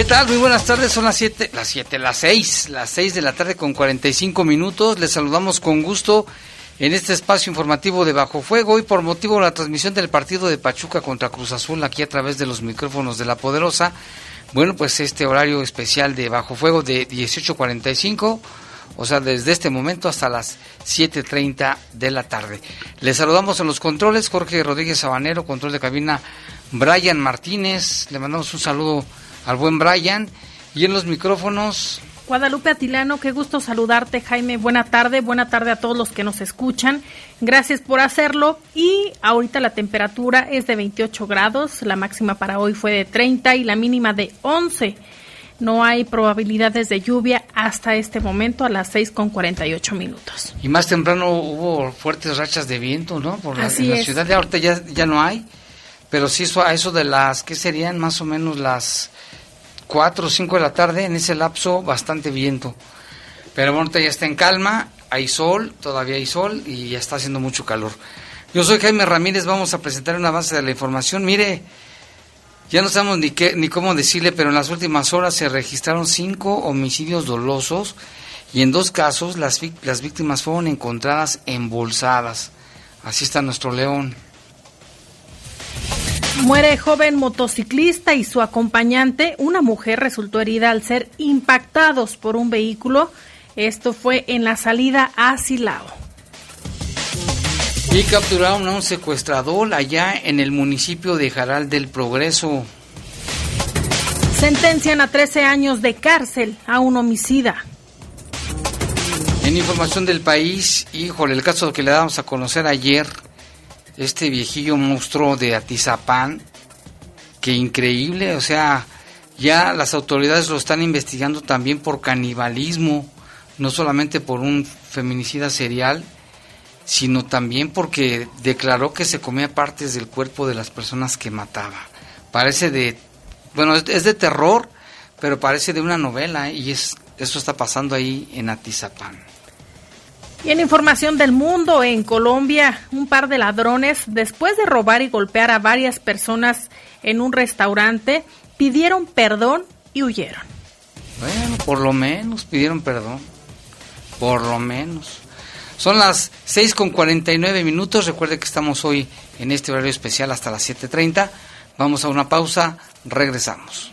¿Qué tal? Muy buenas tardes, son las 7, las 7, las 6, las 6 de la tarde con 45 minutos. Les saludamos con gusto en este espacio informativo de Bajo Fuego y por motivo de la transmisión del partido de Pachuca contra Cruz Azul aquí a través de los micrófonos de La Poderosa. Bueno, pues este horario especial de Bajo Fuego de 18.45, o sea, desde este momento hasta las 7.30 de la tarde. Les saludamos en los controles, Jorge Rodríguez Sabanero, control de cabina, Brian Martínez, le mandamos un saludo al buen Brian. Y en los micrófonos. Guadalupe Atilano, qué gusto saludarte, Jaime. Buena tarde, buena tarde a todos los que nos escuchan. Gracias por hacerlo. Y ahorita la temperatura es de 28 grados, la máxima para hoy fue de 30 y la mínima de 11. No hay probabilidades de lluvia hasta este momento a las 6 con 48 minutos. Y más temprano hubo fuertes rachas de viento, ¿no? Por la, Así en la es. ciudad de ahorita ya, ya no hay. Pero sí, a eso de las, ¿qué serían? Más o menos las 4 o 5 de la tarde, en ese lapso, bastante viento. Pero bueno, ya está en calma, hay sol, todavía hay sol y ya está haciendo mucho calor. Yo soy Jaime Ramírez, vamos a presentar una base de la información. Mire, ya no sabemos ni, qué, ni cómo decirle, pero en las últimas horas se registraron cinco homicidios dolosos y en dos casos las, las víctimas fueron encontradas embolsadas. Así está nuestro león. Muere joven motociclista y su acompañante. Una mujer resultó herida al ser impactados por un vehículo. Esto fue en la salida a Silao. Y capturaron a un secuestrador allá en el municipio de Jaral del Progreso. Sentencian a 13 años de cárcel a un homicida. En información del país, híjole, el caso que le damos a conocer ayer, este viejillo monstruo de Atizapán, que increíble, o sea, ya las autoridades lo están investigando también por canibalismo, no solamente por un feminicida serial, sino también porque declaró que se comía partes del cuerpo de las personas que mataba. Parece de, bueno, es de terror, pero parece de una novela y es, eso está pasando ahí en Atizapán. Y en información del mundo, en Colombia, un par de ladrones, después de robar y golpear a varias personas en un restaurante, pidieron perdón y huyeron. Bueno, por lo menos pidieron perdón. Por lo menos. Son las 6 con 49 minutos. Recuerde que estamos hoy en este horario especial hasta las 7.30. Vamos a una pausa. Regresamos.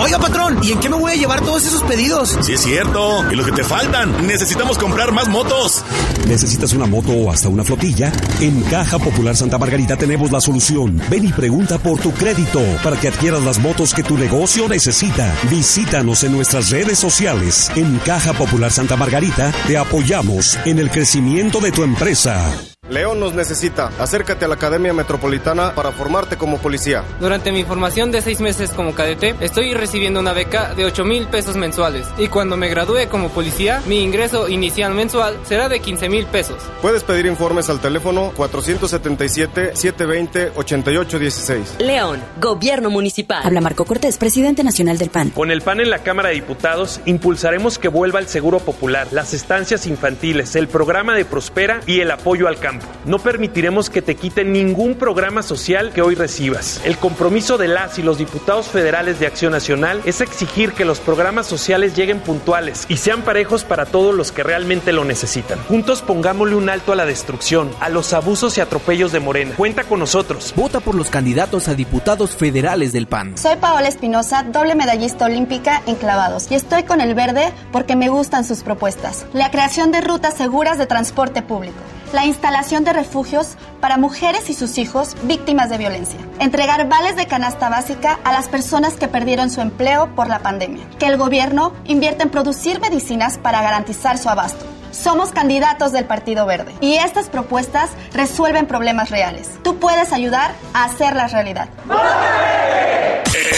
Oiga, patrón, ¿y en qué me voy a llevar todos esos pedidos? Sí, es cierto. Y lo que te faltan. Necesitamos comprar más motos. ¿Necesitas una moto o hasta una flotilla? En Caja Popular Santa Margarita tenemos la solución. Ven y pregunta por tu crédito para que adquieras las motos que tu negocio necesita. Visítanos en nuestras redes sociales. En Caja Popular Santa Margarita te apoyamos en el crecimiento de tu empresa. León nos necesita. Acércate a la Academia Metropolitana para formarte como policía. Durante mi formación de seis meses como cadete, estoy recibiendo una beca de 8 mil pesos mensuales. Y cuando me gradúe como policía, mi ingreso inicial mensual será de 15 mil pesos. Puedes pedir informes al teléfono 477-720-8816. León, Gobierno Municipal. Habla Marco Cortés, presidente nacional del PAN. Con el PAN en la Cámara de Diputados, impulsaremos que vuelva el seguro popular, las estancias infantiles, el programa de Prospera y el apoyo al campo. No permitiremos que te quiten ningún programa social que hoy recibas. El compromiso de las y los diputados federales de Acción Nacional es exigir que los programas sociales lleguen puntuales y sean parejos para todos los que realmente lo necesitan. Juntos pongámosle un alto a la destrucción, a los abusos y atropellos de Morena. Cuenta con nosotros. Vota por los candidatos a diputados federales del PAN. Soy Paola Espinosa, doble medallista olímpica en clavados y estoy con el verde porque me gustan sus propuestas. La creación de rutas seguras de transporte público la instalación de refugios para mujeres y sus hijos víctimas de violencia, entregar vales de canasta básica a las personas que perdieron su empleo por la pandemia, que el gobierno invierta en producir medicinas para garantizar su abasto. Somos candidatos del Partido Verde y estas propuestas resuelven problemas reales. Tú puedes ayudar a hacerlas realidad.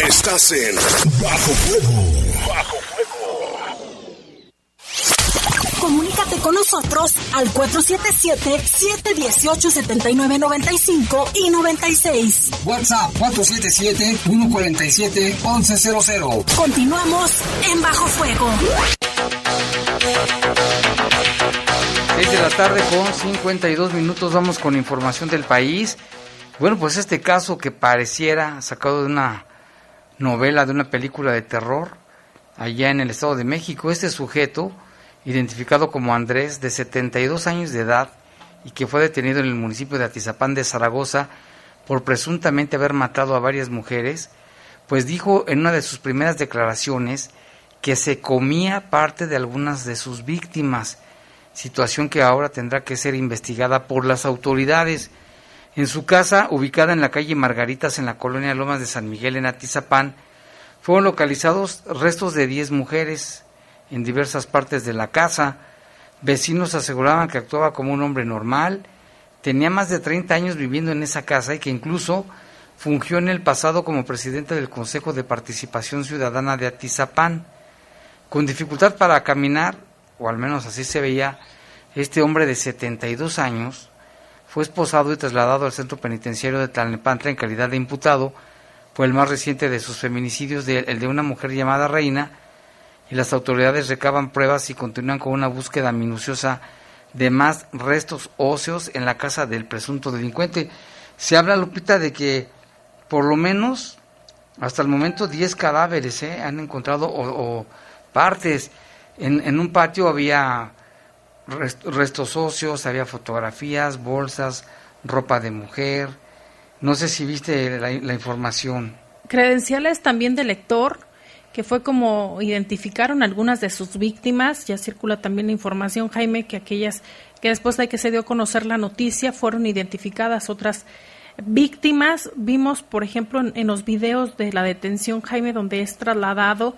Estás en Bajo. Bajo Comunícate con nosotros al 477-718-7995 y 96. WhatsApp 477-147-1100. Continuamos en Bajo Fuego. 6 de la tarde con 52 minutos vamos con información del país. Bueno, pues este caso que pareciera sacado de una novela, de una película de terror, allá en el Estado de México, este sujeto identificado como Andrés, de 72 años de edad y que fue detenido en el municipio de Atizapán de Zaragoza por presuntamente haber matado a varias mujeres, pues dijo en una de sus primeras declaraciones que se comía parte de algunas de sus víctimas, situación que ahora tendrá que ser investigada por las autoridades. En su casa, ubicada en la calle Margaritas en la colonia Lomas de San Miguel en Atizapán, fueron localizados restos de 10 mujeres, en diversas partes de la casa. Vecinos aseguraban que actuaba como un hombre normal, tenía más de 30 años viviendo en esa casa y que incluso fungió en el pasado como presidente del Consejo de Participación Ciudadana de Atizapán. Con dificultad para caminar, o al menos así se veía, este hombre de 72 años fue esposado y trasladado al centro penitenciario de Tlalnepantla en calidad de imputado por el más reciente de sus feminicidios, el de una mujer llamada Reina, y las autoridades recaban pruebas y continúan con una búsqueda minuciosa de más restos óseos en la casa del presunto delincuente. Se habla, Lupita, de que por lo menos hasta el momento 10 cadáveres ¿eh? han encontrado o, partes. En, en, un patio había restos óseos, había fotografías, bolsas, ropa de mujer. No sé si viste la, la información. Credenciales también de lector que fue como identificaron algunas de sus víctimas, ya circula también la información, Jaime, que aquellas que después de que se dio a conocer la noticia fueron identificadas otras víctimas. Vimos, por ejemplo, en, los videos de la detención, Jaime, donde es trasladado,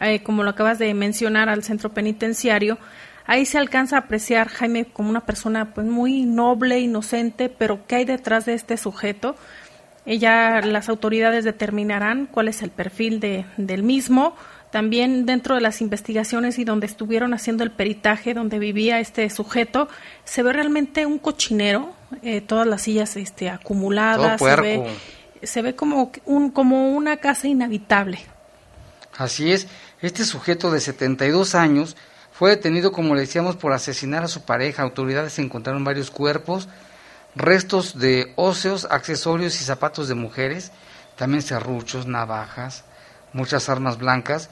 eh, como lo acabas de mencionar, al centro penitenciario, ahí se alcanza a apreciar, Jaime, como una persona pues muy noble, inocente, pero ¿qué hay detrás de este sujeto? Ya las autoridades determinarán cuál es el perfil de, del mismo. También dentro de las investigaciones y donde estuvieron haciendo el peritaje donde vivía este sujeto, se ve realmente un cochinero, eh, todas las sillas este, acumuladas, se ve, se ve como, un, como una casa inhabitable. Así es, este sujeto de 72 años fue detenido, como le decíamos, por asesinar a su pareja. Autoridades encontraron varios cuerpos, restos de óseos, accesorios y zapatos de mujeres, también serruchos, navajas, muchas armas blancas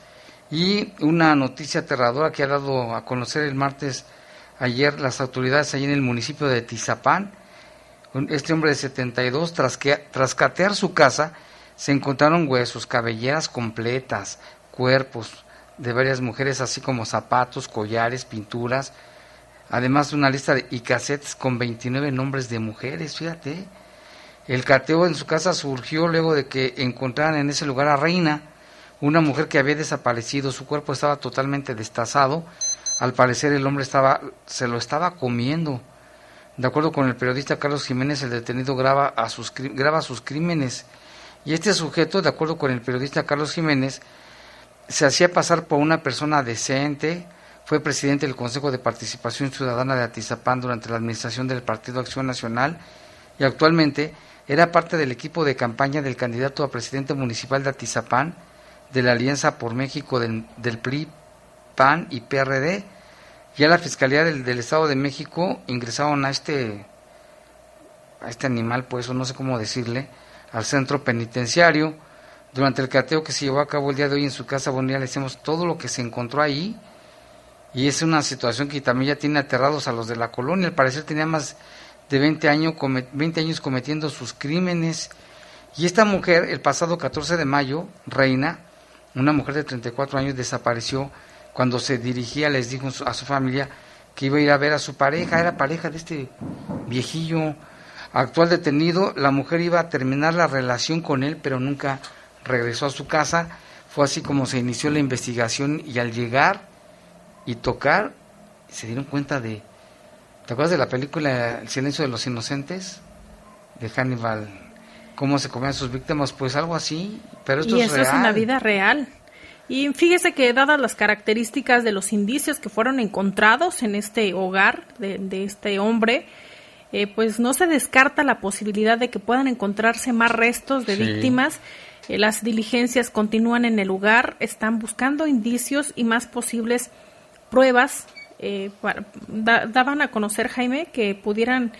y una noticia aterradora que ha dado a conocer el martes ayer las autoridades allí en el municipio de Tizapán. Este hombre de 72, tras, que, tras catear su casa, se encontraron huesos, cabelleras completas, cuerpos de varias mujeres, así como zapatos, collares, pinturas, además de una lista de, y cassettes con 29 nombres de mujeres, fíjate. El cateo en su casa surgió luego de que encontraran en ese lugar a Reina, una mujer que había desaparecido, su cuerpo estaba totalmente destazado, al parecer el hombre estaba, se lo estaba comiendo. De acuerdo con el periodista Carlos Jiménez, el detenido graba, a sus, graba sus crímenes. Y este sujeto, de acuerdo con el periodista Carlos Jiménez, se hacía pasar por una persona decente, fue presidente del Consejo de Participación Ciudadana de Atizapán durante la administración del Partido Acción Nacional y actualmente era parte del equipo de campaña del candidato a presidente municipal de Atizapán de la Alianza por México del, PRI, PAN y PRD. Ya la Fiscalía del, del, Estado de México ingresaron a este, a este animal, pues, no sé cómo decirle, al centro penitenciario. Durante el cateo que se llevó a cabo el día de hoy en su casa, ya le decimos todo lo que se encontró ahí y es una situación que también ya tiene aterrados a los de la colonia. Al parecer tenía más de 20 años, 20 años cometiendo sus crímenes. Y esta mujer, el pasado 14 de mayo, Reina, una mujer de 34 años, desapareció cuando se dirigía, les dijo a su familia que iba a ir a ver a su pareja, era pareja de este viejillo actual detenido. La mujer iba a terminar la relación con él, pero nunca regresó a su casa. Fue así como se inició la investigación y al llegar y tocar, se dieron cuenta de... ¿Te acuerdas de la película El silencio de los inocentes? De Hannibal. ¿Cómo se comían sus víctimas? Pues algo así, pero esto y es eso es en la vida real. Y fíjese que dadas las características de los indicios que fueron encontrados en este hogar de, este hombre, eh, pues no se descarta la posibilidad de que puedan encontrarse más restos de víctimas. Eh, las diligencias continúan en el lugar, están buscando indicios y más posibles pruebas eh, daban a conocer Jaime que pudieran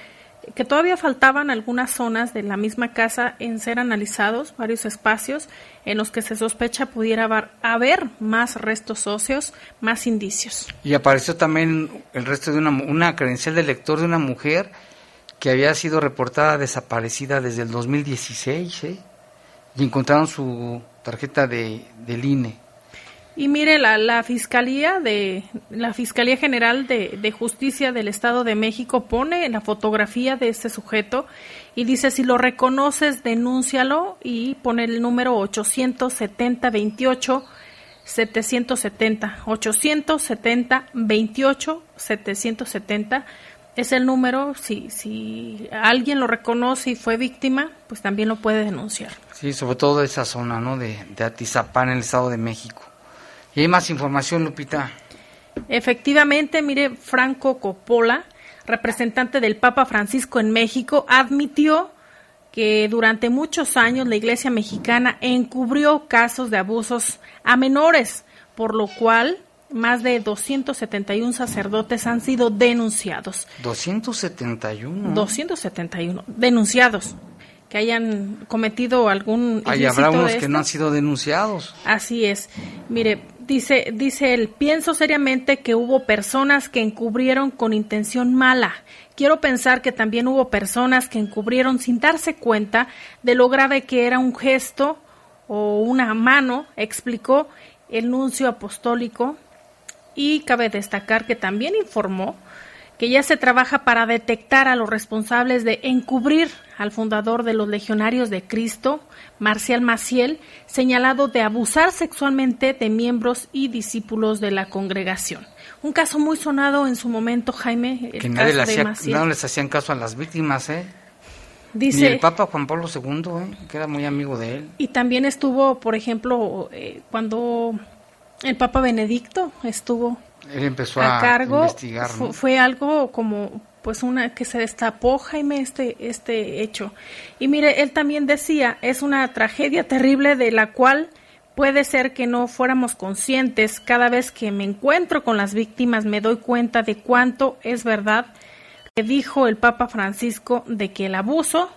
que todavía faltaban algunas zonas de la misma casa en ser analizados, varios espacios en los que se sospecha pudiera haber más restos óseos, más indicios. Y apareció también el resto de una, una credencial de lector de una mujer que había sido reportada desaparecida desde el 2016, ¿eh? y encontraron su tarjeta de, del INE. Y mire, la, la Fiscalía de la Fiscalía General de, Justicia del Estado de México pone la fotografía de este sujeto y dice, si lo reconoces, denúncialo y pone el número 870 28 770 870 28 770 es el número, si, si alguien lo reconoce y fue víctima, pues también lo puede denunciar. Sí, sobre todo esa zona, ¿no? De, de Atizapán, en el Estado de México. Y hay más información, Lupita. Efectivamente, mire, Franco Coppola, representante del Papa Francisco en México, admitió que durante muchos años la Iglesia mexicana encubrió casos de abusos a menores, por lo cual más de 271 sacerdotes han sido denunciados. 271. 271 denunciados que hayan cometido algún Hay habrá unos que no han sido denunciados. Así es. Mire, dice, dice él, pienso seriamente que hubo personas que encubrieron con intención mala. Quiero pensar que también hubo personas que encubrieron sin darse cuenta de lo grave que era un gesto o una mano, explicó el nuncio apostólico. Y cabe destacar que también informó que ya se trabaja para detectar a los responsables de encubrir al fundador de los Legionarios de Cristo, Marcial Maciel, señalado de abusar sexualmente de miembros y discípulos de la congregación. Un caso muy sonado en su momento, Jaime. que nadie no les hacían caso a las víctimas, ¿eh? Dice, Ni el Papa Juan Pablo II, ¿eh? que era muy amigo de él. Y también estuvo, por ejemplo, eh, cuando el Papa Benedicto estuvo él empezó a, cargo, investigar. Fue algo como pues una que se destapó Jaime este este hecho. Y mire, él también decía, es una tragedia terrible de la cual puede ser que no fuéramos conscientes. Cada vez que me encuentro con las víctimas me doy cuenta de cuánto es verdad que dijo el Papa Francisco de que el abuso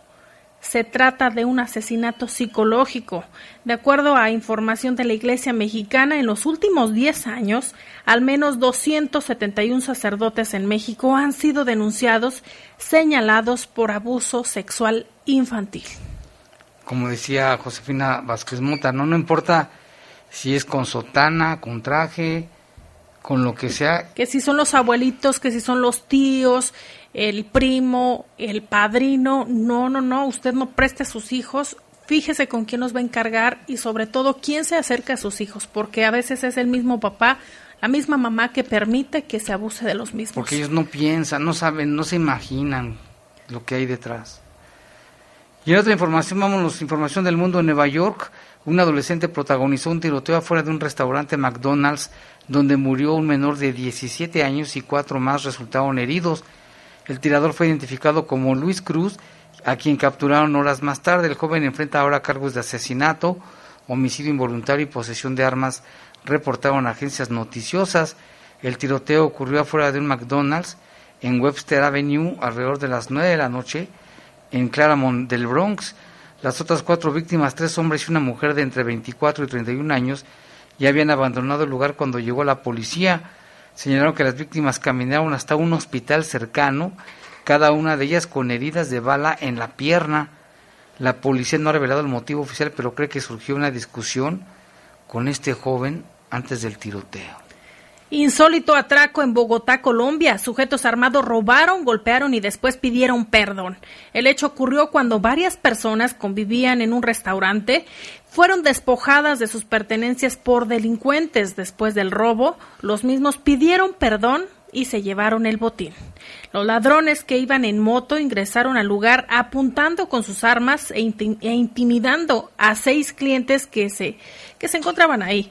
se trata de un asesinato psicológico. De acuerdo a información de la Iglesia mexicana, en los últimos 10 años, al menos 271 sacerdotes en México han sido denunciados, señalados por abuso sexual infantil. Como decía Josefina Vázquez Mota, no, no importa si es con sotana, con traje, con lo que sea. Que si son los abuelitos, que si son los tíos, el primo, el padrino, no, no, no, usted no preste a sus hijos, fíjese con quién nos va a encargar y sobre todo quién se acerca a sus hijos, porque a veces es el mismo papá, la misma mamá que permite que se abuse de los mismos. Porque ellos no piensan, no saben, no se imaginan lo que hay detrás. Y en otra información, vamos, información del mundo en Nueva York. Un adolescente protagonizó un tiroteo afuera de un restaurante McDonald's donde murió un menor de 17 años y cuatro más resultaron heridos. El tirador fue identificado como Luis Cruz, a quien capturaron horas más tarde. El joven enfrenta ahora cargos de asesinato, homicidio involuntario y posesión de armas, reportaron agencias noticiosas. El tiroteo ocurrió afuera de un McDonald's en Webster Avenue alrededor de las 9 de la noche en Claremont del Bronx. Las otras cuatro víctimas, tres hombres y una mujer de entre 24 y 31 años, ya habían abandonado el lugar cuando llegó la policía. Señalaron que las víctimas caminaron hasta un hospital cercano, cada una de ellas con heridas de bala en la pierna. La policía no ha revelado el motivo oficial, pero cree que surgió una discusión con este joven antes del tiroteo. Insólito atraco en Bogotá, Colombia. Sujetos armados robaron, golpearon y después pidieron perdón. El hecho ocurrió cuando varias personas convivían en un restaurante. Fueron despojadas de sus pertenencias por delincuentes. Después del robo, los mismos pidieron perdón y se llevaron el botín. Los ladrones que iban en moto ingresaron al lugar apuntando con sus armas e, e intimidando a seis clientes que se, que se encontraban ahí.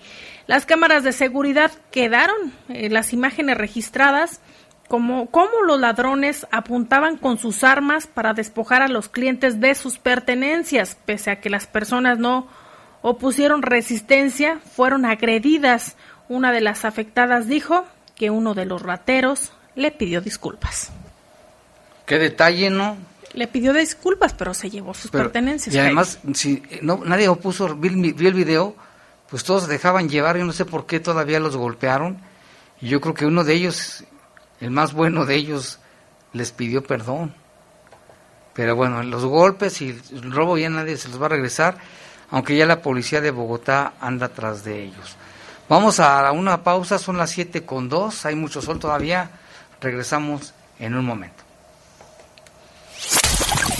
Las cámaras de seguridad quedaron eh, las imágenes registradas como, como los ladrones apuntaban con sus armas para despojar a los clientes de sus pertenencias, pese a que las personas no opusieron resistencia, fueron agredidas. Una de las afectadas dijo que uno de los rateros le pidió disculpas. Qué detalle, ¿no? Le pidió disculpas, pero se llevó sus pertenencias. Y además, si no, nadie opuso, vi, vi el video, pues todos dejaban llevar, yo no sé por qué todavía los golpearon, y yo creo que uno de ellos, el más bueno de ellos, les pidió perdón. Pero bueno, los golpes y el robo ya nadie se los va a regresar, aunque ya la policía de Bogotá anda tras de ellos. Vamos a una pausa, son las 7 con 2, hay mucho sol todavía, regresamos en un momento.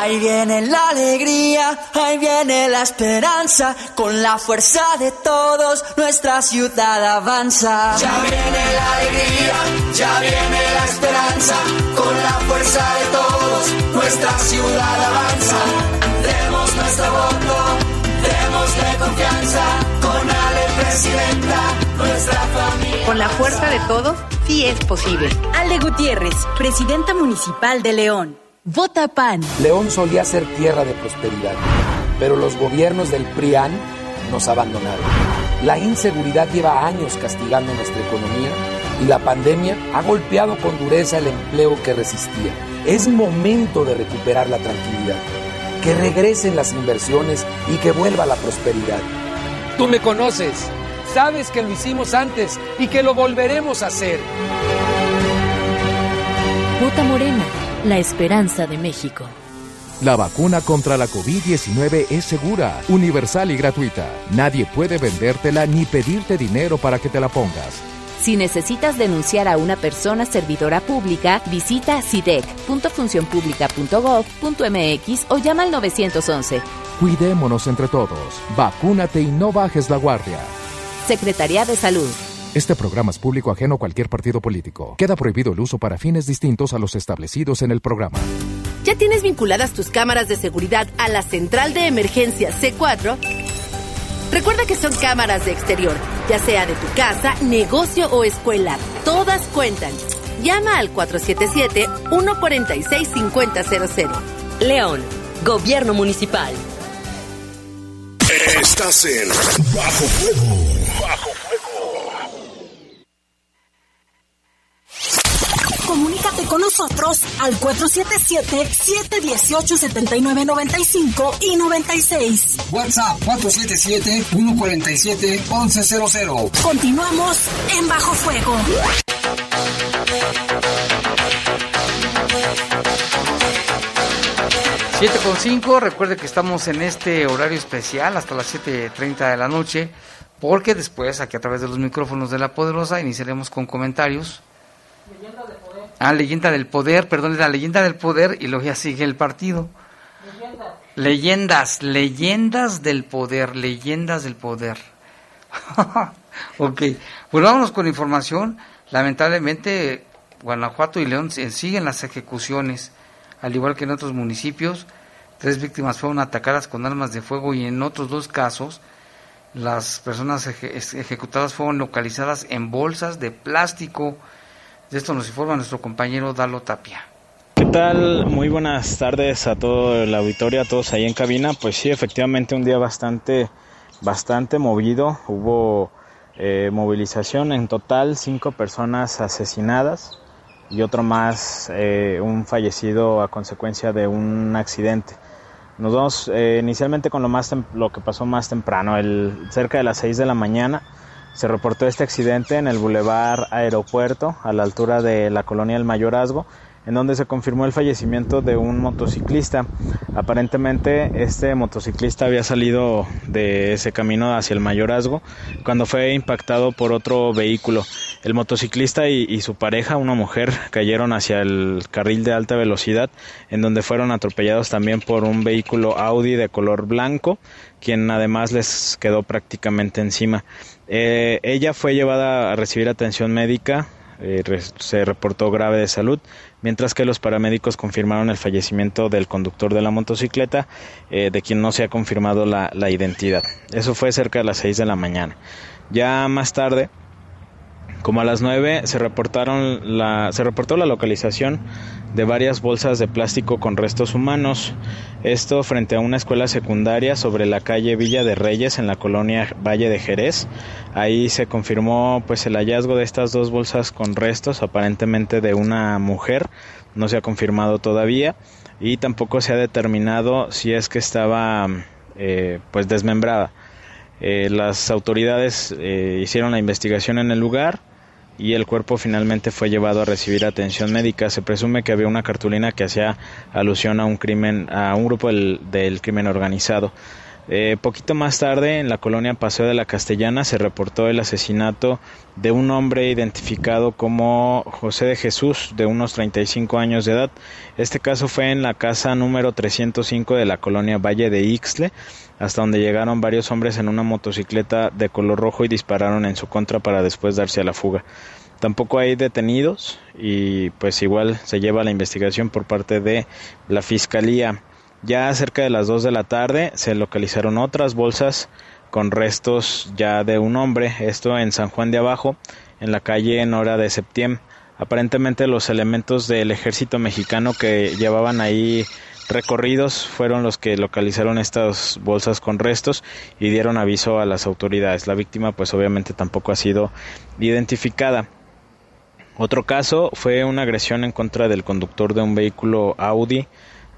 Ahí viene la alegría, ahí viene la esperanza, con la fuerza de todos nuestra ciudad avanza. Ya viene la alegría, ya viene la esperanza, con la fuerza de todos nuestra ciudad avanza. Demos nuestro voto, démosle confianza, con Ale Presidenta, nuestra familia. Con la fuerza de todos, sí es posible. Ale Gutiérrez, Presidenta Municipal de León. Vota PAN. León solía ser tierra de prosperidad, pero los gobiernos del PRIAN nos abandonaron. La inseguridad lleva años castigando nuestra economía y la pandemia ha golpeado con dureza el empleo que resistía. Es momento de recuperar la tranquilidad, que regresen las inversiones y que vuelva la prosperidad. Tú me conoces, sabes que lo hicimos antes y que lo volveremos a hacer. Vota Morena la esperanza de México. La vacuna contra la COVID-19 es segura, universal y gratuita. Nadie puede vendértela ni pedirte dinero para que te la pongas. Si necesitas denunciar a una persona servidora pública, visita sidec.funcionpublica.gov.mx o llama al 911. Cuidémonos entre todos. Vacúnate y no bajes la guardia. Secretaría de Salud. Este programa es público ajeno a cualquier partido político. Queda prohibido el uso para fines distintos a los establecidos en el programa. ¿Ya tienes vinculadas tus cámaras de seguridad a la central de emergencia C4? Recuerda que son cámaras de exterior, ya sea de tu casa, negocio o escuela. Todas cuentan. Llama al 477-146-5000. León, Gobierno Municipal. Estás en Bajo Fuego. Bajo Comunícate con nosotros al 477-718-7995 y 96. WhatsApp 477-147-1100. Continuamos en Bajo Fuego. 7 con 5, recuerde que estamos en este horario especial hasta las 7.30 de la noche porque después, aquí a través de los micrófonos de la Poderosa, iniciaremos con comentarios. Leyenda. Ah, leyenda del poder, perdón, la leyenda del poder y luego ya sigue el partido. Leyendas, leyendas del poder, leyendas del poder. ok, pues con información. Lamentablemente, Guanajuato y León siguen las ejecuciones, al igual que en otros municipios. Tres víctimas fueron atacadas con armas de fuego y en otros dos casos las personas ejecutadas fueron localizadas en bolsas de plástico. De esto nos informa nuestro compañero Dalo Tapia. ¿Qué tal? Muy buenas tardes a todo el auditorio, a todos ahí en cabina. Pues sí, efectivamente un día bastante, bastante movido. Hubo eh, movilización en total, cinco personas asesinadas y otro más, eh, un fallecido a consecuencia de un accidente. Nos vamos eh, inicialmente con lo, más lo que pasó más temprano, el, cerca de las 6 de la mañana. Se reportó este accidente en el Boulevard Aeropuerto, a la altura de la colonia El Mayorazgo, en donde se confirmó el fallecimiento de un motociclista. Aparentemente este motociclista había salido de ese camino hacia el mayorazgo cuando fue impactado por otro vehículo. El motociclista y, su pareja, una mujer, cayeron hacia el carril de alta velocidad en donde fueron atropellados también por un vehículo Audi de color blanco quien además les quedó prácticamente encima. Eh, ella fue llevada a recibir atención médica eh, se reportó grave de salud, mientras que los paramédicos confirmaron el fallecimiento del conductor de la motocicleta, eh, de quien no se ha confirmado la, la identidad. Eso fue cerca de las 6 de la mañana. Ya más tarde, como a las 9 se reportaron la se reportó la localización de varias bolsas de plástico con restos humanos. Esto frente a una escuela secundaria sobre la calle Villa de Reyes en la colonia Valle de Jerez. Ahí se confirmó pues el hallazgo de estas dos bolsas con restos aparentemente de una mujer. No se ha confirmado todavía y tampoco se ha determinado si es que estaba eh, pues desmembrada. Eh, las autoridades eh, hicieron la investigación en el lugar y el cuerpo finalmente fue llevado a recibir atención médica. Se presume que había una cartulina que hacía alusión a un crimen, a un grupo del, crimen organizado. Eh, poquito más tarde, en la colonia Paseo de la Castellana, se reportó el asesinato de un hombre identificado como José de Jesús, de unos 35 años de edad. Este caso fue en la casa número 305 de la colonia Valle de Ixtle, hasta donde llegaron varios hombres en una motocicleta de color rojo y dispararon en su contra para después darse a la fuga. Tampoco hay detenidos y pues igual se lleva la investigación por parte de la Fiscalía. Ya cerca de las 2 de la tarde se localizaron otras bolsas con restos ya de un hombre, esto en San Juan de Abajo, en la calle Nora de Septiembre. Aparentemente los elementos del ejército mexicano que llevaban ahí recorridos fueron los que localizaron estas bolsas con restos y dieron aviso a las autoridades. La víctima pues obviamente tampoco ha sido identificada. Otro caso fue una agresión en contra del conductor de un vehículo Audi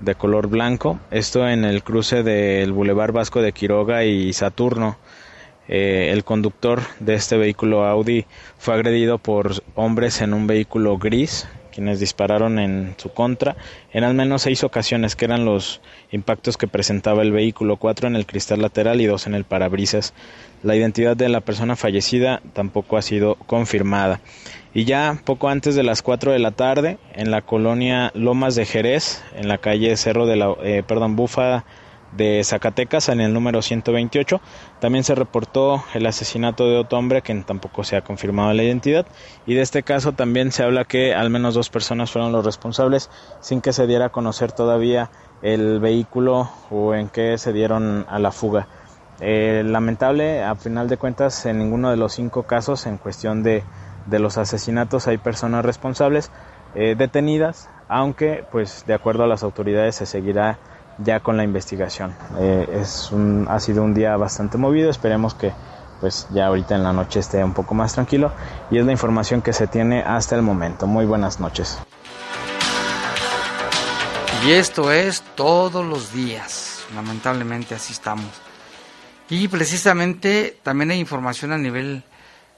de color blanco, esto en el cruce del Boulevard Vasco de Quiroga y Saturno. Eh, el conductor de este vehículo Audi fue agredido por hombres en un vehículo gris, quienes dispararon en su contra en al menos seis ocasiones, que eran los impactos que presentaba el vehículo, cuatro en el cristal lateral y dos en el parabrisas. La identidad de la persona fallecida tampoco ha sido confirmada. Y ya poco antes de las 4 de la tarde, en la colonia Lomas de Jerez, en la calle Cerro de la, eh, perdón, Bufa de Zacatecas, en el número 128, también se reportó el asesinato de otro hombre que tampoco se ha confirmado la identidad. Y de este caso también se habla que al menos dos personas fueron los responsables, sin que se diera a conocer todavía el vehículo o en qué se dieron a la fuga. Eh, lamentable, a final de cuentas, en ninguno de los cinco casos, en cuestión de de los asesinatos hay personas responsables eh, detenidas, aunque pues de acuerdo a las autoridades se seguirá ya con la investigación. Eh, es un, ha sido un día bastante movido, esperemos que pues ya ahorita en la noche esté un poco más tranquilo y es la información que se tiene hasta el momento. Muy buenas noches. Y esto es todos los días, lamentablemente así estamos. Y precisamente también hay información a nivel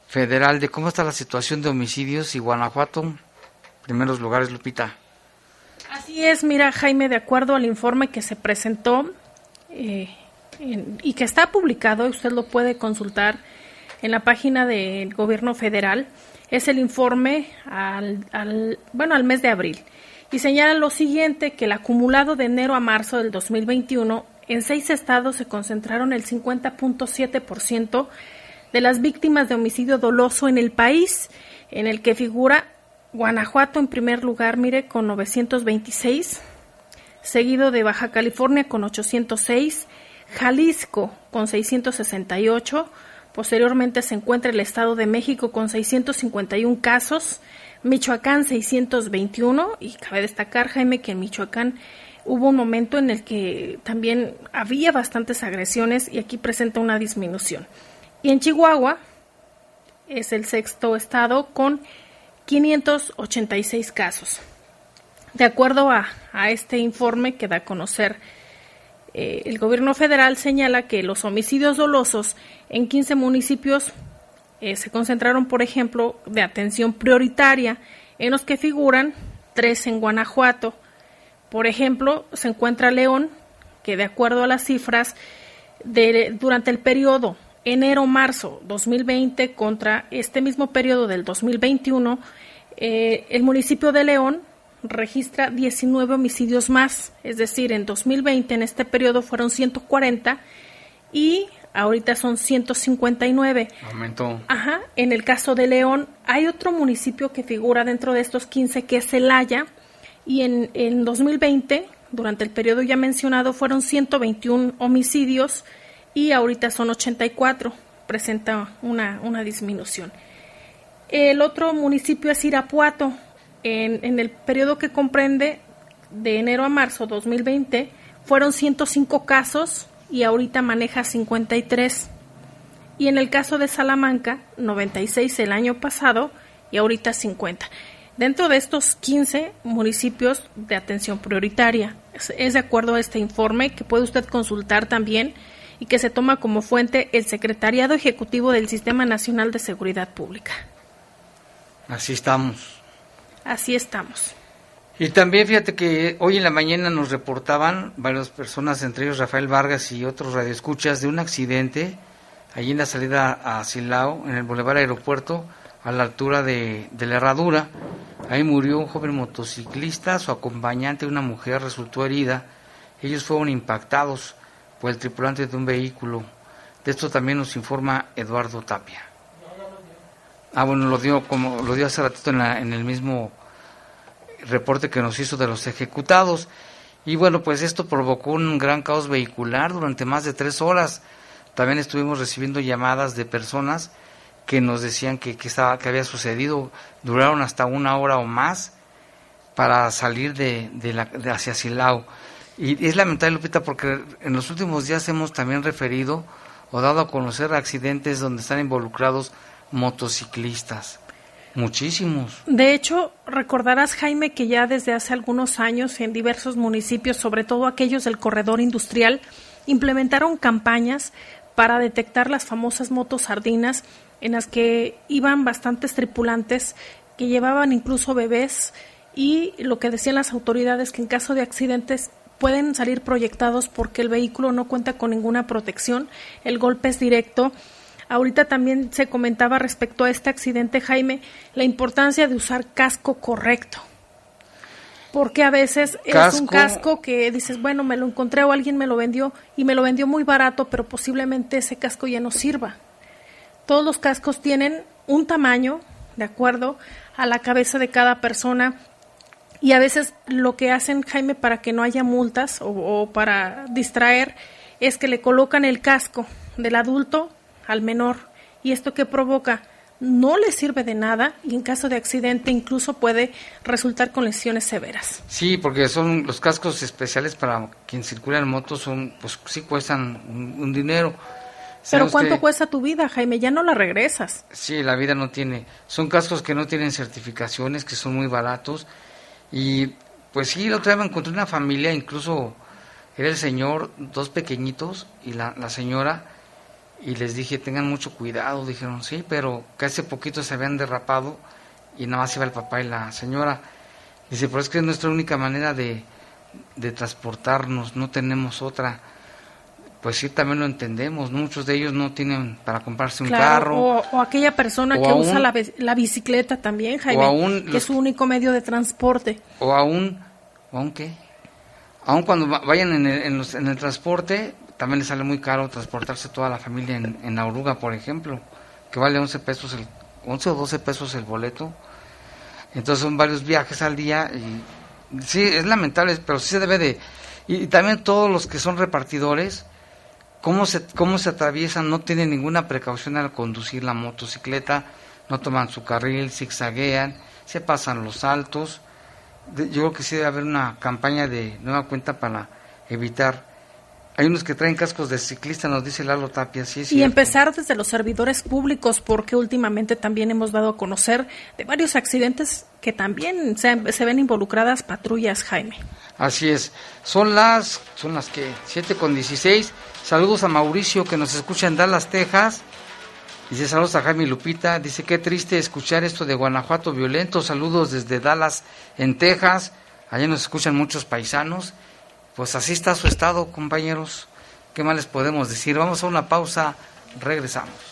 federal de cómo está la situación de homicidios y Guanajuato, primeros lugares, Lupita. Así es, mira Jaime, de acuerdo al informe que se presentó eh, y que está publicado, usted lo puede consultar en la página del gobierno federal. Es el informe al, al, bueno, al mes de abril. Y señala lo siguiente, que el acumulado de enero a marzo del 2021 en seis estados se concentraron el 50.7% de las víctimas de homicidio doloso en el país, en el que figura Guanajuato en primer lugar, mire, con 926, seguido de Baja California con 806, Jalisco con 668, posteriormente se encuentra el Estado de México con 651 casos, Michoacán 621 y cabe destacar, Jaime, que en Michoacán hubo un momento en el que también había bastantes agresiones y aquí presenta una disminución. Y en Chihuahua es el sexto estado con 586 casos. De acuerdo a, este informe que da a conocer eh, el gobierno federal, señala que los homicidios dolosos en 15 municipios eh, se concentraron, por ejemplo, de atención prioritaria, en los que figuran tres en Guanajuato. Por ejemplo, se encuentra León, que de acuerdo a las cifras, de, durante el periodo enero-marzo 2020 contra este mismo periodo del 2021, eh, el municipio de León registra 19 homicidios más, es decir, en 2020 en este periodo fueron 140 y ahorita son 159. Aumentó. Ajá, en el caso de León hay otro municipio que figura dentro de estos 15 que es Celaya y en, en 2020, durante el periodo ya mencionado, fueron 121 homicidios y ahorita son 84, presenta una, una disminución. El otro municipio es Irapuato. En, en, el periodo que comprende de enero a marzo 2020 fueron 105 casos y ahorita maneja 53. Y en el caso de Salamanca, 96 el año pasado y ahorita 50. Dentro de estos 15 municipios de atención prioritaria, es, es de acuerdo a este informe que puede usted consultar también y que se toma como fuente el Secretariado Ejecutivo del Sistema Nacional de Seguridad Pública. Así estamos. Así estamos. Y también fíjate que hoy en la mañana nos reportaban varias personas, entre ellos Rafael Vargas y otros radioescuchas, de un accidente allí en la salida a Silao, en el Boulevard Aeropuerto, a la altura de, de la herradura. Ahí murió un joven motociclista, su acompañante, una mujer, resultó herida. Ellos fueron impactados el tripulante de un vehículo. De esto también nos informa Eduardo Tapia. Ah, bueno, lo dio como lo dio hace ratito en, en el mismo reporte que nos hizo de los ejecutados. Y bueno, pues esto provocó un gran caos vehicular durante más de tres horas. También estuvimos recibiendo llamadas de personas que nos decían que, que, estaba, que había sucedido. Duraron hasta una hora o más para salir de, de, la, de hacia Silao. Y es lamentable, Lupita, porque en los últimos días hemos también referido o dado a conocer accidentes donde están involucrados motociclistas. Muchísimos. De hecho, recordarás, Jaime, que ya desde hace algunos años en diversos municipios, sobre todo aquellos del corredor industrial, implementaron campañas para detectar las famosas motos sardinas en las que iban bastantes tripulantes que llevaban incluso bebés y lo que decían las autoridades que en caso de accidentes pueden salir proyectados porque el vehículo no cuenta con ninguna protección, el golpe es directo. Ahorita también se comentaba respecto a este accidente, Jaime, la importancia de usar casco correcto. Porque a veces es un casco que dices, bueno, me lo encontré o alguien me lo vendió y me lo vendió muy barato, pero posiblemente ese casco ya no sirva. Todos los cascos tienen un tamaño, de acuerdo a la cabeza de cada persona, y a veces lo que hacen, Jaime, para que no haya multas o, para distraer, es que le colocan el casco del adulto al menor. ¿Y esto qué provoca? No le sirve de nada y en caso de accidente incluso puede resultar con lesiones severas. Sí, porque son los cascos especiales para quien circula en moto, son, pues sí cuestan un, dinero. Pero ¿cuánto cuesta tu vida, Jaime? Ya no la regresas. Sí, la vida no tiene. Son cascos que no tienen certificaciones, que son muy baratos y pues sí, la otra vez me encontré una familia, incluso era el señor, dos pequeñitos y la, la señora, y les dije, tengan mucho cuidado, dijeron, sí, pero que hace poquito se habían derrapado y nada más iba el papá y la señora. Dice, pero es que es nuestra única manera de, de transportarnos, no tenemos otra. Pues sí, también lo entendemos. Muchos de ellos no tienen para comprarse un Claro, carro. O, o aquella persona O que aún- usa la, bi- la bicicleta también, Jaime, aún que los- es su único medio de transporte. o aún, o aún qué, aún cuando va- vayan en el, en los- en el transporte, también les sale muy caro transportarse toda la familia en, en la oruga, por ejemplo, que vale 11 pesos, el, 11 o 12 pesos el boleto. Entonces son varios viajes al día y sí, es lamentable, pero sí se debe de... Y, y también todos los que son repartidores, cómo se, cómo se atraviesan, no tienen ninguna precaución al conducir la motocicleta, no toman su carril, zigzaguean, se pasan los saltos. Yo creo que sí debe haber una campaña de nueva cuenta para evitar. Hay unos que traen cascos de ciclista, nos dice Lalo Tapia, sí es Y empezar desde los servidores públicos, porque últimamente también hemos dado a conocer de varios accidentes que también se, se ven involucradas patrullas, Jaime. Así es. Son las, son las que, 7 con 16. Saludos a Mauricio que nos escucha en Dallas, Texas. Dice saludos a Jaime Lupita. Dice qué triste escuchar esto de Guanajuato violento. Saludos desde Dallas, en Texas. Allá nos escuchan muchos paisanos. Pues así está su estado, compañeros. ¿Qué más les podemos decir? Vamos a una pausa. Regresamos.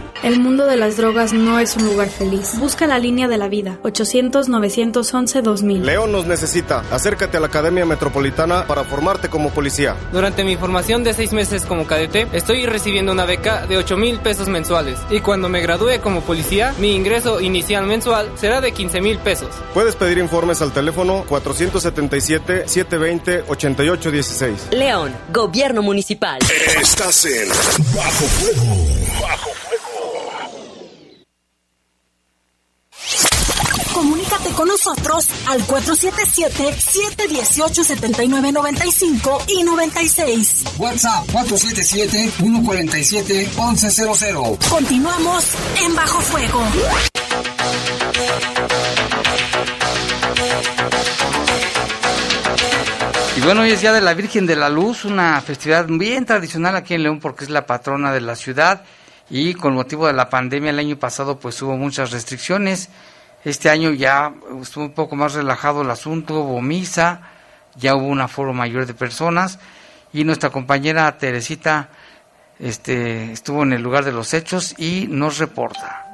El mundo de las drogas no es un lugar feliz. Busca la línea de la vida. 800-911-2000. León nos necesita. Acércate a la Academia Metropolitana para formarte como policía. Durante mi formación de seis meses como cadete, estoy recibiendo una beca de 8 mil pesos mensuales. Y cuando me gradúe como policía, mi ingreso inicial mensual será de 15 mil pesos. Puedes pedir informes al teléfono 477-720-8816. León, Gobierno Municipal. Estás en Bajo Fuego. Bajo Comunícate con nosotros al 477-718-7995 y 96. WhatsApp 477-147-1100. Continuamos en Bajo Fuego. Y bueno, hoy es Día de la Virgen de la Luz, una festividad bien tradicional aquí en León porque es la patrona de la ciudad y con motivo de la pandemia el año pasado pues hubo muchas restricciones. Este año ya estuvo un poco más relajado el asunto, hubo misa, ya hubo un aforo mayor de personas y nuestra compañera Teresita este, estuvo en el lugar de los hechos y nos reporta.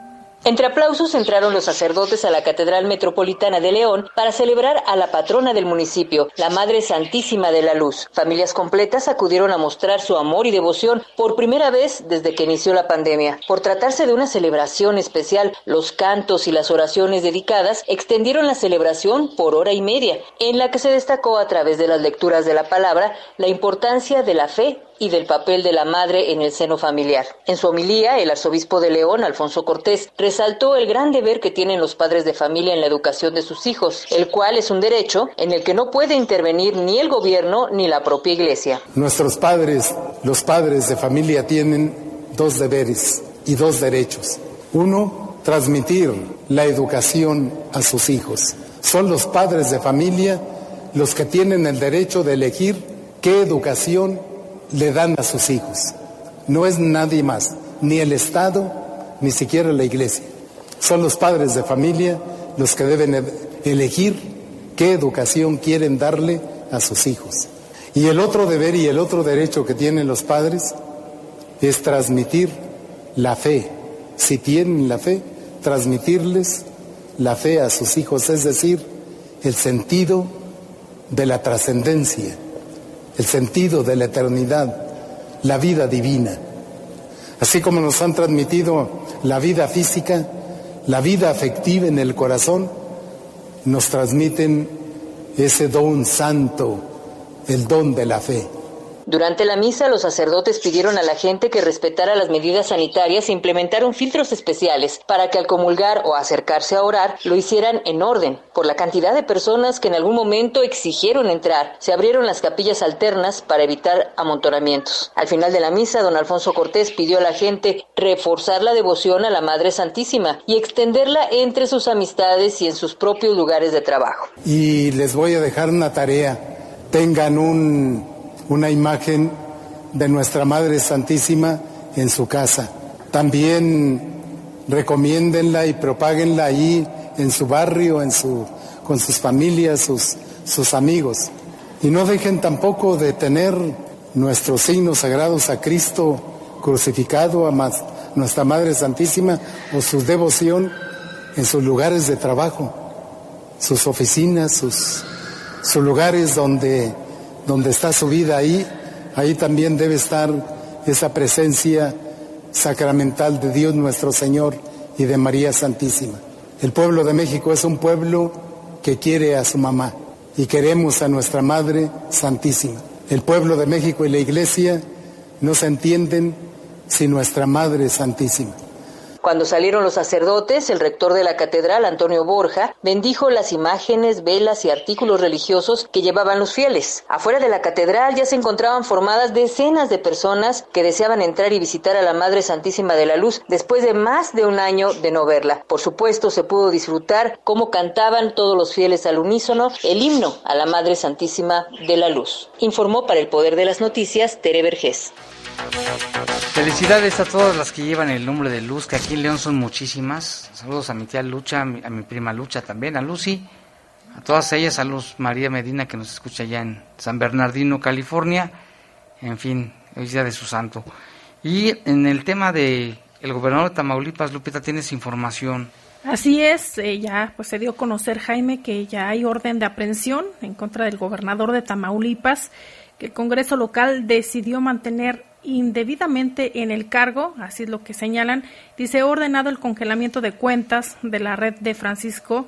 Entre aplausos entraron los sacerdotes a la Catedral Metropolitana de León para celebrar a la patrona del municipio, la Madre Santísima de la Luz. Familias completas acudieron a mostrar su amor y devoción por primera vez desde que inició la pandemia. Por tratarse de una celebración especial, los cantos y las oraciones dedicadas extendieron la celebración por hora y media, en la que se destacó a través de las lecturas de la palabra la importancia de la fe y del papel de la madre en el seno familiar. En su homilía, el arzobispo de León, Alfonso Cortés, resaltó el gran deber que tienen los padres de familia en la educación de sus hijos, el cual es un derecho en el que no puede intervenir ni el gobierno ni la propia iglesia. Nuestros padres, los padres de familia, tienen dos deberes y dos derechos. Uno, transmitir la educación a sus hijos. Son los padres de familia los que tienen el derecho de elegir qué educación le dan a sus hijos. No es nadie más, ni el Estado, ni siquiera la Iglesia. Son los padres de familia los que deben e-, elegir qué educación quieren darle a sus hijos. Y el otro deber y el otro derecho que tienen los padres es transmitir la fe. Si tienen la fe, transmitirles la fe a sus hijos, es decir, el sentido de la trascendencia, el sentido de la eternidad, la vida divina. Así como nos han transmitido la vida física, la vida afectiva en el corazón, nos transmiten ese don santo, el don de la fe. Durante la misa, los sacerdotes pidieron a la gente que respetara las medidas sanitarias e implementaron filtros especiales para que al comulgar o acercarse a orar lo hicieran en orden. Por la cantidad de personas que en algún momento exigieron entrar, se abrieron las capillas alternas para evitar amontonamientos. Al final de la misa, don Alfonso Cortés pidió a la gente reforzar la devoción a la Madre Santísima y extenderla entre sus amistades y en sus propios lugares de trabajo. Y les voy a dejar una tarea. Tengan un una imagen de nuestra Madre Santísima en su casa. También recomiéndenla y propáguenla ahí en su barrio, en su, con sus familias, sus, sus amigos. Y no dejen tampoco de tener nuestros signos sagrados a Cristo crucificado, a nuestra Madre Santísima o su devoción en sus lugares de trabajo, sus oficinas, sus, sus lugares donde donde está su vida ahí, ahí también debe estar esa presencia sacramental de Dios nuestro Señor y de María Santísima. El pueblo de México es un pueblo que quiere a su mamá y queremos a nuestra Madre Santísima. El pueblo de México y la Iglesia no se entienden sin nuestra Madre Santísima. Cuando salieron los sacerdotes, el rector de la catedral, Antonio Borja, bendijo las imágenes, velas y artículos religiosos que llevaban los fieles. Afuera de la catedral ya se encontraban formadas decenas de personas que deseaban entrar y visitar a la Madre Santísima de la Luz después de más de un año de no verla. Por supuesto, se pudo disfrutar cómo cantaban todos los fieles al unísono el himno a la Madre Santísima de la Luz. Informó para el Poder de las Noticias Tere Vergés. Felicidades a todas las que llevan el nombre de Luz, que aquí en León son muchísimas. Saludos a mi tía Lucha, a mi, prima Lucha también, a Lucy, a todas ellas, a Luz María Medina que nos escucha allá en San Bernardino, California. En fin, hoy día de su santo. Y en el tema de el gobernador de Tamaulipas, Lupita, tienes información. Así es, ya pues se dio a conocer Jaime que ya hay orden de aprehensión en contra del gobernador de Tamaulipas, que el Congreso local decidió mantener indebidamente en el cargo, así es lo que señalan, dice ordenado el congelamiento de cuentas de la red de Francisco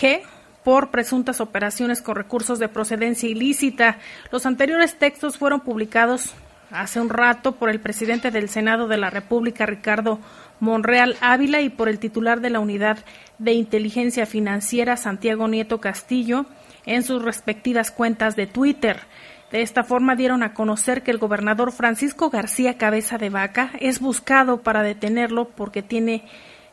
G por presuntas operaciones con recursos de procedencia ilícita. Los anteriores textos fueron publicados hace un rato por el presidente del Senado de la República, Ricardo Monreal Ávila, y por el titular de la Unidad de Inteligencia Financiera, Santiago Nieto Castillo, en sus respectivas cuentas de Twitter. De esta forma dieron a conocer que el gobernador Francisco García Cabeza de Vaca es buscado para detenerlo porque tiene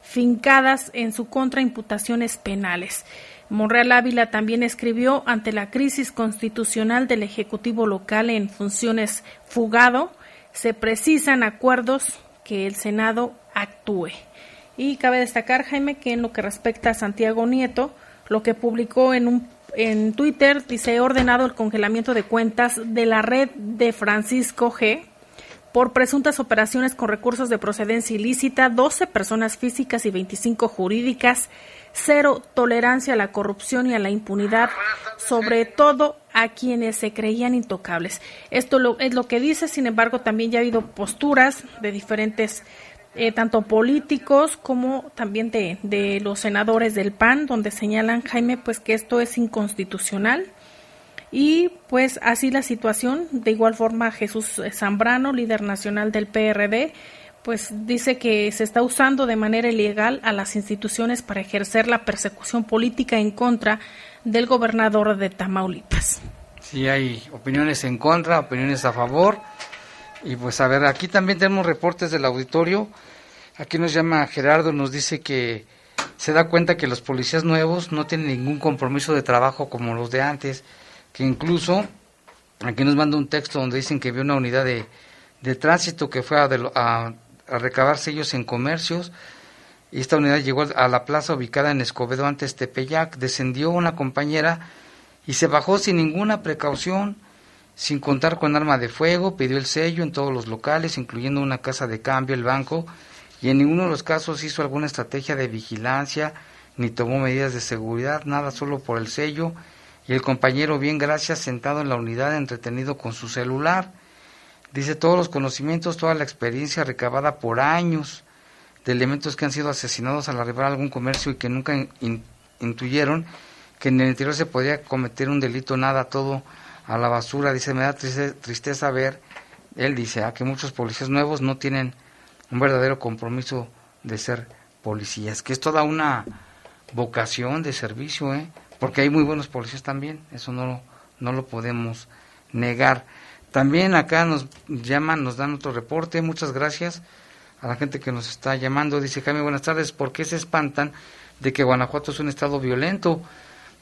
fincadas en su contra imputaciones penales. Monreal Ávila también escribió ante la crisis constitucional del Ejecutivo local en funciones fugado, se precisan acuerdos que el Senado actúe. Y cabe destacar, Jaime, que en lo que respecta a Santiago Nieto, lo que publicó en un en Twitter dice ordenado el congelamiento de cuentas de la red de Francisco G por presuntas operaciones con recursos de procedencia ilícita, 12 personas físicas y 25 jurídicas, cero tolerancia a la corrupción y a la impunidad, sobre todo a quienes se creían intocables. Esto es lo que dice, sin embargo, también ya ha habido posturas de diferentes eh, tanto políticos como también de, los senadores del PAN, donde señalan, Jaime, pues que esto es inconstitucional Y pues así la situación, de igual forma Jesús Zambrano, líder nacional del PRD, pues dice que se está usando de manera ilegal a las instituciones para ejercer la persecución política en contra del gobernador de Tamaulipas. Sí, hay opiniones en contra, opiniones a favor. Y pues a ver, aquí también tenemos reportes del auditorio. Aquí nos llama Gerardo, nos dice que se da cuenta que los policías nuevos no tienen ningún compromiso de trabajo como los de antes que incluso aquí nos manda un texto donde dicen que vio una unidad de, de tránsito que fue a, a, recabar sellos en comercios. Y esta unidad llegó a la plaza ubicada en Escobedo antes Tepeyac, descendió una compañera y se bajó sin ninguna precaución, sin contar con arma de fuego, pidió el sello en todos los locales, incluyendo una casa de cambio, el banco, y en ninguno de los casos hizo alguna estrategia de vigilancia, ni tomó medidas de seguridad, nada solo por el sello y el compañero, bien gracias, sentado en la unidad, entretenido con su celular. Dice todos los conocimientos, toda la experiencia recabada por años de elementos que han sido asesinados al arribar a algún comercio y que nunca intuyeron que en el interior se podía cometer un delito, nada, todo a la basura. Dice, me da tristeza, ver, él dice, a que muchos policías nuevos no tienen un verdadero compromiso de ser policías, que es toda una vocación de servicio, ¿eh? porque hay muy buenos policías también, eso no, no lo podemos negar. También acá nos llaman, nos dan otro reporte, muchas gracias a la gente que nos está llamando. Dice Jaime, buenas tardes, ¿por qué se espantan de que Guanajuato es un estado violento?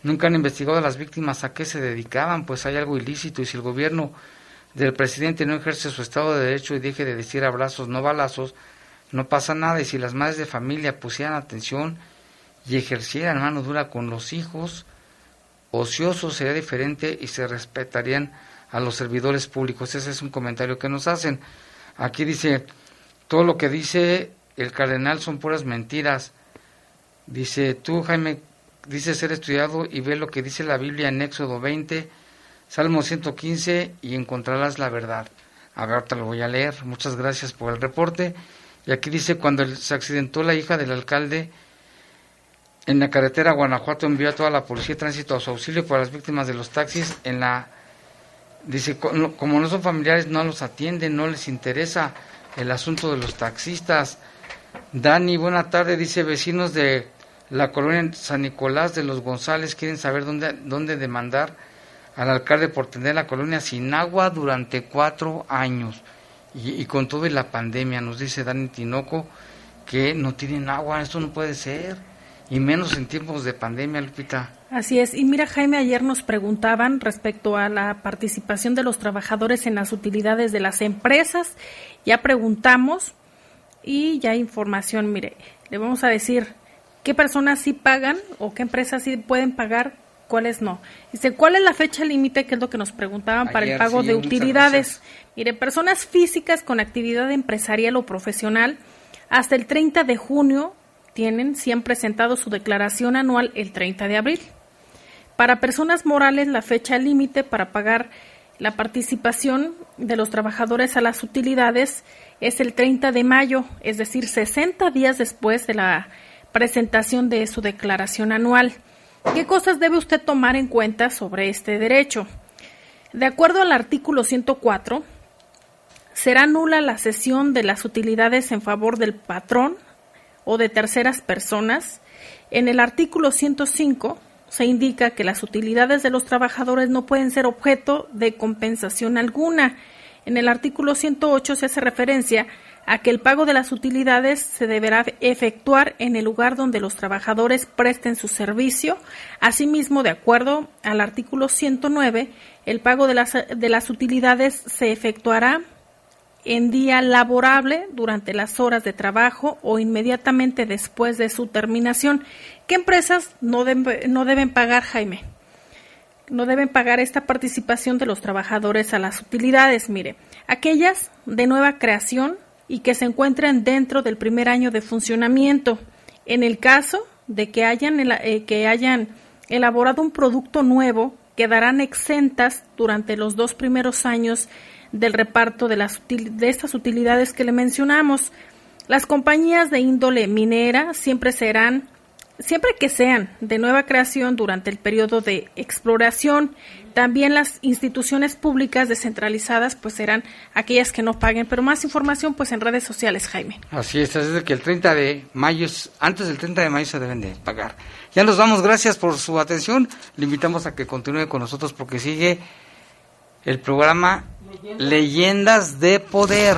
Nunca han investigado a las víctimas a qué se dedicaban, pues hay algo ilícito y si el gobierno del presidente no ejerce su estado de derecho y deje de decir abrazos, no balazos, no pasa nada y si las madres de familia pusieran atención y ejercieran mano dura con los hijos, ocioso sería diferente y se respetarían a los servidores públicos. Ese es un comentario que nos hacen. Aquí dice, todo lo que dice el cardenal son puras mentiras. Dice, tú Jaime, dice ser estudiado y ve lo que dice la Biblia en Éxodo 20, Salmo 115 y encontrarás la verdad. A ver, te lo voy a leer. Muchas gracias por el reporte. Y aquí dice, cuando se accidentó la hija del alcalde, en la carretera Guanajuato envió a toda la policía de tránsito a su auxilio para las víctimas de los taxis. En la dice como no son familiares no los atienden, no les interesa el asunto de los taxistas. Dani, buena tarde, dice vecinos de la colonia San Nicolás de los González quieren saber dónde dónde demandar al alcalde por tener la colonia sin agua durante cuatro años y, y con todo y la pandemia. Nos dice Dani Tinoco que no tienen agua, esto no puede ser y menos en tiempos de pandemia, Lupita. Así es. Y mira, Jaime, ayer nos preguntaban respecto a la participación de los trabajadores en las utilidades de las empresas. Ya preguntamos y ya información. Mire, le vamos a decir qué personas sí pagan o qué empresas sí pueden pagar, cuáles no. Dice, ¿cuál es la fecha límite? Que es lo que nos preguntaban para el pago de utilidades. Mire, personas físicas con actividad empresarial o profesional hasta el 30 de junio tienen si han presentado su declaración anual el 30 de abril. Para personas morales, la fecha límite para pagar la participación de los trabajadores a las utilidades es el 30 de mayo, es decir, 60 días después de la presentación de su declaración anual. ¿Qué cosas debe usted tomar en cuenta sobre este derecho? De acuerdo al artículo 104, será nula la cesión de las utilidades en favor del patrón o de terceras personas, en el artículo 105 se indica que las utilidades de los trabajadores no pueden ser objeto de compensación alguna. En el artículo 108 se hace referencia a que el pago de las utilidades se deberá efectuar en el lugar donde los trabajadores presten su servicio. Asimismo, de acuerdo al artículo 109, el pago de las, de las utilidades se efectuará en día laborable durante las horas de trabajo o inmediatamente después de su terminación. ¿Qué empresas no, no deben pagar, Jaime? No deben pagar esta participación de los trabajadores a las utilidades. Mire, aquellas de nueva creación y que se encuentren dentro del primer año de funcionamiento. En el caso de que hayan, eh, que hayan elaborado un producto nuevo, quedarán exentas durante los dos primeros años del reparto de, las, de estas utilidades que le mencionamos. Las compañías de índole minera siempre serán siempre que sean de nueva creación durante el periodo de exploración. También las instituciones públicas descentralizadas pues serán aquellas que no paguen, pero más información pues en redes sociales, Jaime. Así es, es de que el 30 de mayo, antes del 30 de mayo se deben de pagar. Ya nos vamos, gracias por su atención. Le invitamos a que continúe con nosotros porque sigue el programa Leyendas de Poder.